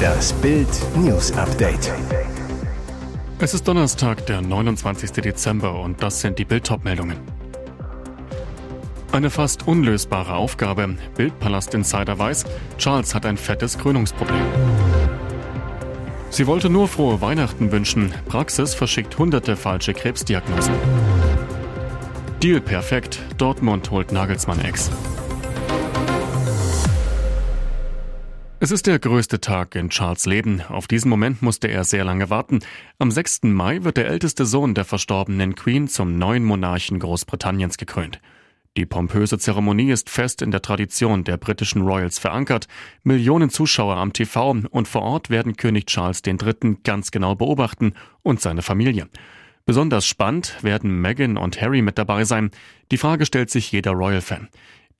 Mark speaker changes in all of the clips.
Speaker 1: Das Bild News Update.
Speaker 2: Es ist Donnerstag, der 29. Dezember und das sind die Bild meldungen Eine fast unlösbare Aufgabe. Bildpalast Insider weiß, Charles hat ein fettes Krönungsproblem. Sie wollte nur frohe Weihnachten wünschen. Praxis verschickt hunderte falsche Krebsdiagnosen. Deal perfekt. Dortmund holt Nagelsmann Ex. Es ist der größte Tag in Charles Leben. Auf diesen Moment musste er sehr lange warten. Am 6. Mai wird der älteste Sohn der verstorbenen Queen zum neuen Monarchen Großbritanniens gekrönt. Die pompöse Zeremonie ist fest in der Tradition der britischen Royals verankert. Millionen Zuschauer am TV und vor Ort werden König Charles III. ganz genau beobachten und seine Familie. Besonders spannend werden Meghan und Harry mit dabei sein. Die Frage stellt sich jeder Royal-Fan.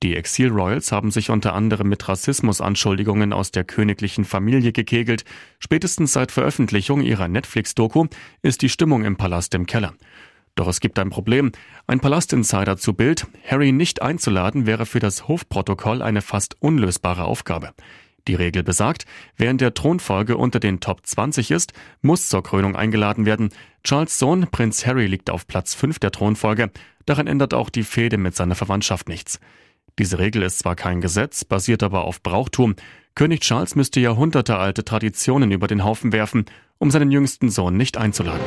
Speaker 2: Die Exil-Royals haben sich unter anderem mit Rassismusanschuldigungen aus der königlichen Familie gekegelt. Spätestens seit Veröffentlichung ihrer Netflix-Doku ist die Stimmung im Palast im Keller. Doch es gibt ein Problem. Ein Palastinsider zu Bild, Harry nicht einzuladen, wäre für das Hofprotokoll eine fast unlösbare Aufgabe. Die Regel besagt, in der Thronfolge unter den Top 20 ist, muss zur Krönung eingeladen werden. Charles Sohn, Prinz Harry, liegt auf Platz 5 der Thronfolge. Daran ändert auch die Fehde mit seiner Verwandtschaft nichts. Diese Regel ist zwar kein Gesetz, basiert aber auf Brauchtum. König Charles müsste jahrhundertealte Traditionen über den Haufen werfen, um seinen jüngsten Sohn nicht einzuladen.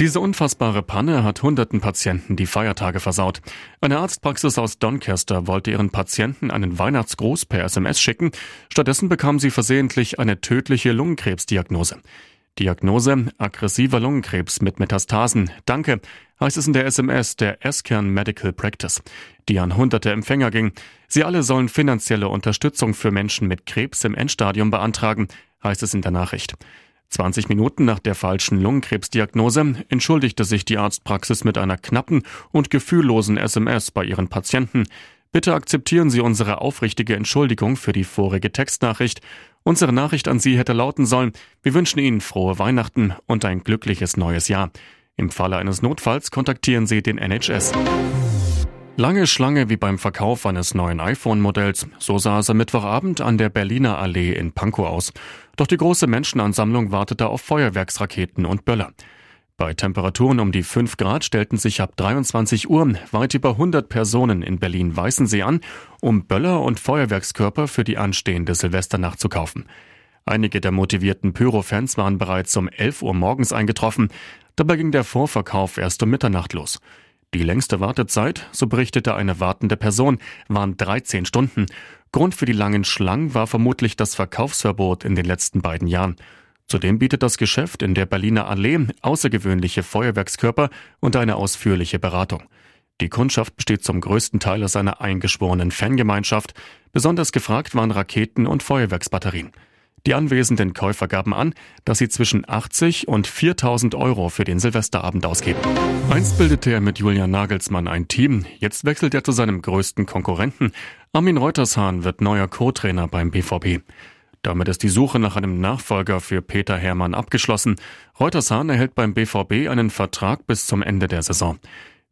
Speaker 2: Diese unfassbare Panne hat hunderten Patienten die Feiertage versaut. Eine Arztpraxis aus Doncaster wollte ihren Patienten einen Weihnachtsgruß per SMS schicken. Stattdessen bekam sie versehentlich eine tödliche Lungenkrebsdiagnose. Diagnose aggressiver Lungenkrebs mit Metastasen. Danke, heißt es in der SMS der Eskern Medical Practice, die an hunderte Empfänger ging. Sie alle sollen finanzielle Unterstützung für Menschen mit Krebs im Endstadium beantragen, heißt es in der Nachricht. 20 Minuten nach der falschen Lungenkrebsdiagnose entschuldigte sich die Arztpraxis mit einer knappen und gefühllosen SMS bei ihren Patienten. Bitte akzeptieren Sie unsere aufrichtige Entschuldigung für die vorige Textnachricht. Unsere Nachricht an Sie hätte lauten sollen, wir wünschen Ihnen frohe Weihnachten und ein glückliches neues Jahr. Im Falle eines Notfalls kontaktieren Sie den NHS. Lange Schlange wie beim Verkauf eines neuen iPhone-Modells. So sah es am Mittwochabend an der Berliner Allee in Pankow aus. Doch die große Menschenansammlung wartete auf Feuerwerksraketen und Böller. Bei Temperaturen um die 5 Grad stellten sich ab 23 Uhr weit über 100 Personen in Berlin-Weißensee an, um Böller und Feuerwerkskörper für die anstehende Silvesternacht zu kaufen. Einige der motivierten Pyro-Fans waren bereits um 11 Uhr morgens eingetroffen. Dabei ging der Vorverkauf erst um Mitternacht los. Die längste Wartezeit, so berichtete eine wartende Person, waren 13 Stunden. Grund für die langen Schlangen war vermutlich das Verkaufsverbot in den letzten beiden Jahren. Zudem bietet das Geschäft in der Berliner Allee außergewöhnliche Feuerwerkskörper und eine ausführliche Beratung. Die Kundschaft besteht zum größten Teil aus einer eingeschworenen Fangemeinschaft. Besonders gefragt waren Raketen und Feuerwerksbatterien. Die anwesenden Käufer gaben an, dass sie zwischen 80 und 4000 Euro für den Silvesterabend ausgeben. Einst bildete er mit Julian Nagelsmann ein Team, jetzt wechselt er zu seinem größten Konkurrenten. Armin Reutershahn wird neuer Co-Trainer beim BVB. Damit ist die Suche nach einem Nachfolger für Peter Hermann abgeschlossen. Reutershahn erhält beim BVB einen Vertrag bis zum Ende der Saison.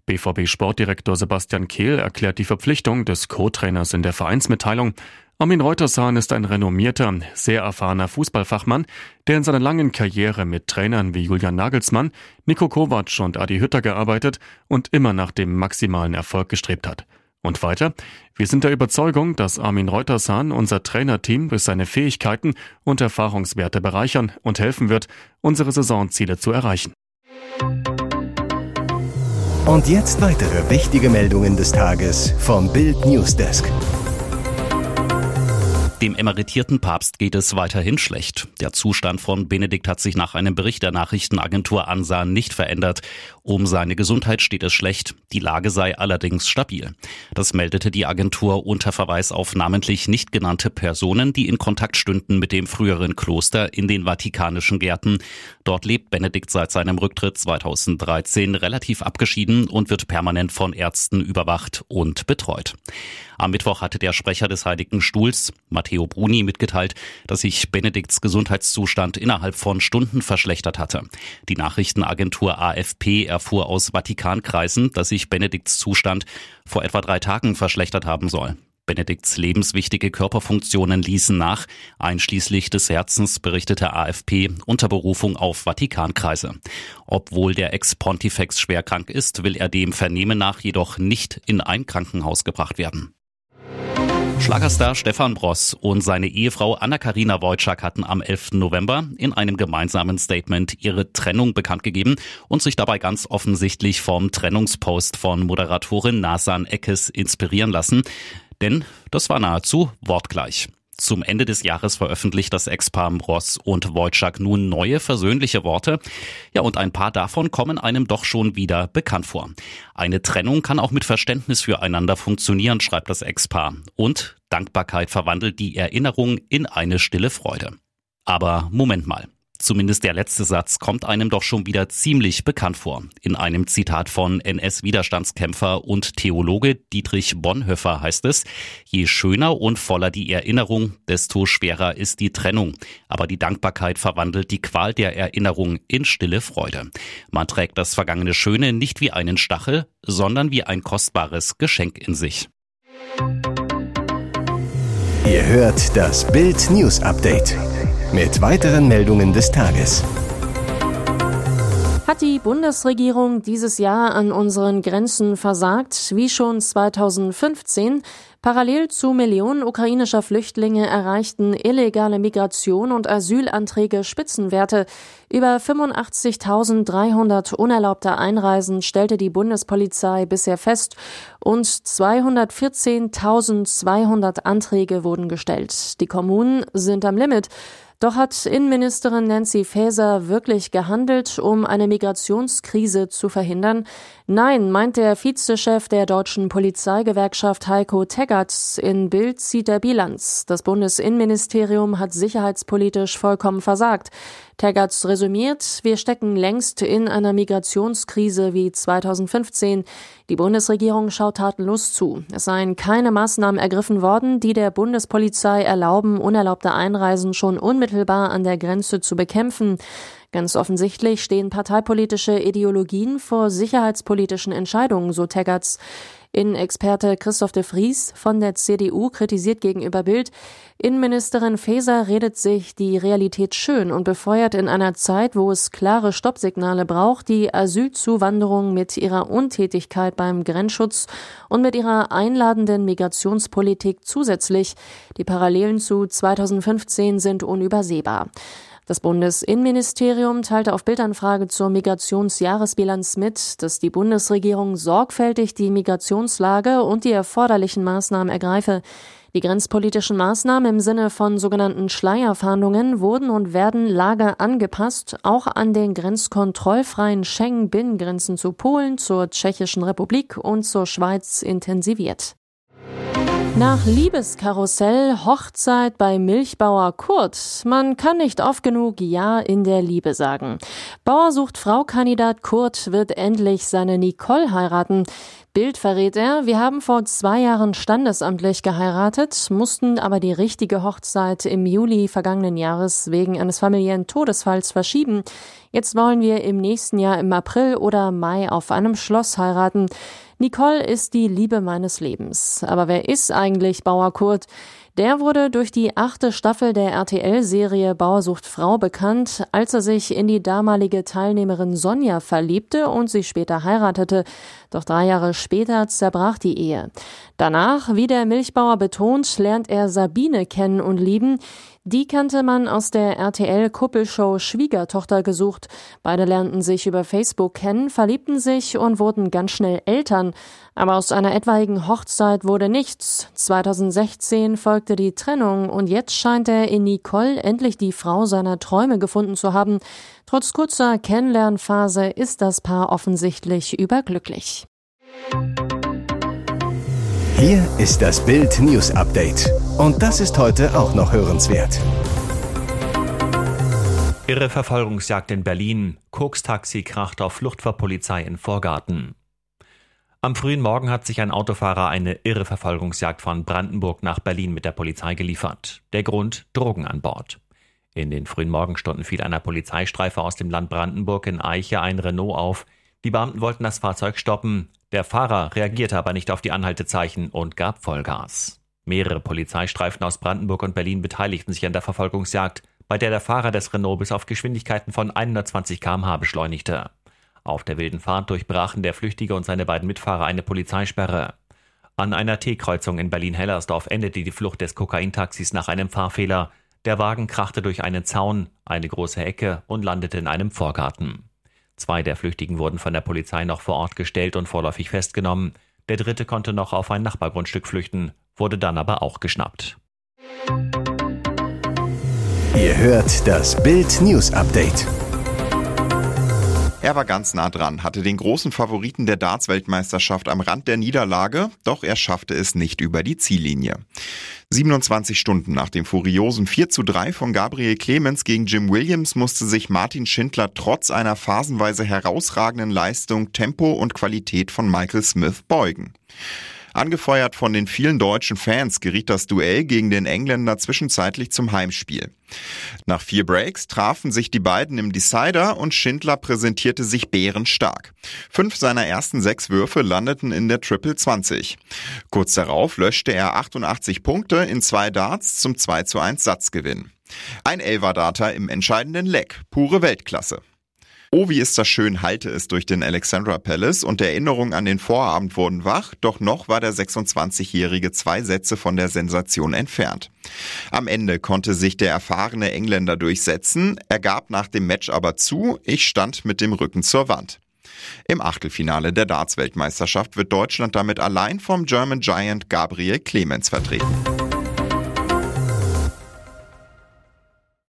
Speaker 2: BVB-Sportdirektor Sebastian Kehl erklärt die Verpflichtung des Co-Trainers in der Vereinsmitteilung. Armin Reutershahn ist ein renommierter, sehr erfahrener Fußballfachmann, der in seiner langen Karriere mit Trainern wie Julian Nagelsmann, Nico Kovac und Adi Hütter gearbeitet und immer nach dem maximalen Erfolg gestrebt hat. Und weiter, wir sind der Überzeugung, dass Armin Reutershahn unser Trainerteam durch seine Fähigkeiten und Erfahrungswerte bereichern und helfen wird, unsere Saisonziele zu erreichen.
Speaker 1: Und jetzt weitere wichtige Meldungen des Tages vom Bild Newsdesk.
Speaker 3: Dem emeritierten Papst geht es weiterhin schlecht. Der Zustand von Benedikt hat sich nach einem Bericht der Nachrichtenagentur ANSA nicht verändert. Um seine Gesundheit steht es schlecht. Die Lage sei allerdings stabil. Das meldete die Agentur unter Verweis auf namentlich nicht genannte Personen, die in Kontakt stünden mit dem früheren Kloster in den Vatikanischen Gärten. Dort lebt Benedikt seit seinem Rücktritt 2013 relativ abgeschieden und wird permanent von Ärzten überwacht und betreut. Am Mittwoch hatte der Sprecher des Heiligen Stuhls, Matteo Bruni, mitgeteilt, dass sich Benedikts Gesundheitszustand innerhalb von Stunden verschlechtert hatte. Die Nachrichtenagentur AFP erfuhr aus Vatikankreisen, dass sich Benedikts Zustand vor etwa drei Tagen verschlechtert haben soll. Benedikts lebenswichtige Körperfunktionen ließen nach, einschließlich des Herzens, berichtete AFP unter Berufung auf Vatikankreise. Obwohl der Ex-Pontifex schwer krank ist, will er dem Vernehmen nach jedoch nicht in ein Krankenhaus gebracht werden. Schlagerstar Stefan Bross und seine Ehefrau Anna-Karina Wojcik hatten am 11. November in einem gemeinsamen Statement ihre Trennung bekannt gegeben und sich dabei ganz offensichtlich vom Trennungspost von Moderatorin Nasan Eckes inspirieren lassen. Denn das war nahezu wortgleich. Zum Ende des Jahres veröffentlicht das Ex-Paar Ross und Wojcik nun neue versöhnliche Worte. Ja, und ein paar davon kommen einem doch schon wieder bekannt vor. Eine Trennung kann auch mit Verständnis füreinander funktionieren, schreibt das Ex-Paar. Und Dankbarkeit verwandelt die Erinnerung in eine stille Freude. Aber Moment mal. Zumindest der letzte Satz kommt einem doch schon wieder ziemlich bekannt vor. In einem Zitat von NS-Widerstandskämpfer und Theologe Dietrich Bonhoeffer heißt es, je schöner und voller die Erinnerung, desto schwerer ist die Trennung. Aber die Dankbarkeit verwandelt die Qual der Erinnerung in stille Freude. Man trägt das vergangene Schöne nicht wie einen Stachel, sondern wie ein kostbares Geschenk in sich.
Speaker 1: Ihr hört das Bild News Update mit weiteren Meldungen des Tages.
Speaker 4: Hat die Bundesregierung dieses Jahr an unseren Grenzen versagt, wie schon 2015? Parallel zu Millionen ukrainischer Flüchtlinge erreichten illegale Migration und Asylanträge Spitzenwerte. Über 85.300 unerlaubte Einreisen stellte die Bundespolizei bisher fest und 214.200 Anträge wurden gestellt. Die Kommunen sind am Limit. Doch hat Innenministerin Nancy Faeser wirklich gehandelt, um eine Migrationskrise zu verhindern? Nein, meint der Vizechef der deutschen Polizeigewerkschaft Heiko Teggerts. In Bild zieht er Bilanz. Das Bundesinnenministerium hat sicherheitspolitisch vollkommen versagt. Teggerts resümiert, wir stecken längst in einer Migrationskrise wie 2015. Die Bundesregierung schaut tatenlos zu. Es seien keine Maßnahmen ergriffen worden, die der Bundespolizei erlauben, unerlaubte Einreisen schon unmittelbar an der Grenze zu bekämpfen. Ganz offensichtlich stehen parteipolitische Ideologien vor sicherheitspolitischen Entscheidungen, so Teggerts. Innenexperte Christoph de Vries von der CDU kritisiert gegenüber Bild, Innenministerin Faeser redet sich die Realität schön und befeuert in einer Zeit, wo es klare Stoppsignale braucht, die Asylzuwanderung mit ihrer Untätigkeit beim Grenzschutz und mit ihrer einladenden Migrationspolitik zusätzlich. Die Parallelen zu 2015 sind unübersehbar. Das Bundesinnenministerium teilte auf Bildanfrage zur Migrationsjahresbilanz mit, dass die Bundesregierung sorgfältig die Migrationslage und die erforderlichen Maßnahmen ergreife. Die grenzpolitischen Maßnahmen im Sinne von sogenannten Schleierfahndungen wurden und werden Lage angepasst, auch an den grenzkontrollfreien Schengen-Binnengrenzen zu Polen, zur Tschechischen Republik und zur Schweiz intensiviert. Nach Liebeskarussell, Hochzeit bei Milchbauer Kurt. Man kann nicht oft genug Ja in der Liebe sagen. Bauer sucht Frau-Kandidat Kurt wird endlich seine Nicole heiraten. Bild verrät er, wir haben vor zwei Jahren standesamtlich geheiratet, mussten aber die richtige Hochzeit im Juli vergangenen Jahres wegen eines familiären Todesfalls verschieben. Jetzt wollen wir im nächsten Jahr im April oder Mai auf einem Schloss heiraten. Nicole ist die Liebe meines Lebens. Aber wer ist eigentlich Bauer Kurt? Der wurde durch die achte Staffel der RTL-Serie Bauersucht Frau bekannt, als er sich in die damalige Teilnehmerin Sonja verliebte und sie später heiratete. Doch drei Jahre später zerbrach die Ehe. Danach, wie der Milchbauer betont, lernt er Sabine kennen und lieben. Die kannte man aus der RTL-Kuppelshow Schwiegertochter gesucht. Beide lernten sich über Facebook kennen, verliebten sich und wurden ganz schnell Eltern. Aber aus einer etwaigen Hochzeit wurde nichts. 2016 folgte die Trennung und jetzt scheint er in Nicole endlich die Frau seiner Träume gefunden zu haben. Trotz kurzer Kennenlernphase ist das Paar offensichtlich überglücklich.
Speaker 1: Hier ist das Bild News Update. Und das ist heute auch noch hörenswert.
Speaker 5: Irre Verfolgungsjagd in Berlin. Kokstaxi kracht auf Flucht vor Polizei in Vorgarten. Am frühen Morgen hat sich ein Autofahrer eine irre Verfolgungsjagd von Brandenburg nach Berlin mit der Polizei geliefert. Der Grund Drogen an Bord. In den frühen Morgenstunden fiel einer Polizeistreife aus dem Land Brandenburg in Eiche ein Renault auf. Die Beamten wollten das Fahrzeug stoppen. Der Fahrer reagierte aber nicht auf die Anhaltezeichen und gab Vollgas. Mehrere Polizeistreifen aus Brandenburg und Berlin beteiligten sich an der Verfolgungsjagd, bei der der Fahrer des Renault bis auf Geschwindigkeiten von 120 km/h beschleunigte. Auf der wilden Fahrt durchbrachen der Flüchtige und seine beiden Mitfahrer eine Polizeisperre. An einer T-Kreuzung in Berlin-Hellersdorf endete die Flucht des Kokaintaxis nach einem Fahrfehler. Der Wagen krachte durch einen Zaun, eine große Ecke und landete in einem Vorgarten. Zwei der Flüchtigen wurden von der Polizei noch vor Ort gestellt und vorläufig festgenommen. Der dritte konnte noch auf ein Nachbargrundstück flüchten, wurde dann aber auch geschnappt.
Speaker 1: Ihr hört das Bild News Update.
Speaker 6: Er war ganz nah dran, hatte den großen Favoriten der Darts-Weltmeisterschaft am Rand der Niederlage, doch er schaffte es nicht über die Ziellinie. 27 Stunden nach dem furiosen 4 zu 3 von Gabriel Clemens gegen Jim Williams musste sich Martin Schindler trotz einer phasenweise herausragenden Leistung, Tempo und Qualität von Michael Smith beugen. Angefeuert von den vielen deutschen Fans geriet das Duell gegen den Engländer zwischenzeitlich zum Heimspiel. Nach vier Breaks trafen sich die beiden im Decider und Schindler präsentierte sich bärenstark. Fünf seiner ersten sechs Würfe landeten in der Triple 20. Kurz darauf löschte er 88 Punkte in zwei Darts zum 2 zu 1 Satzgewinn. Ein Elver-Data im entscheidenden Leck, pure Weltklasse. Oh, wie ist das schön, halte es durch den Alexandra Palace und Erinnerungen an den Vorabend wurden wach, doch noch war der 26-Jährige zwei Sätze von der Sensation entfernt. Am Ende konnte sich der erfahrene Engländer durchsetzen, er gab nach dem Match aber zu, ich stand mit dem Rücken zur Wand. Im Achtelfinale der Darts-Weltmeisterschaft wird Deutschland damit allein vom German Giant Gabriel Clemens vertreten.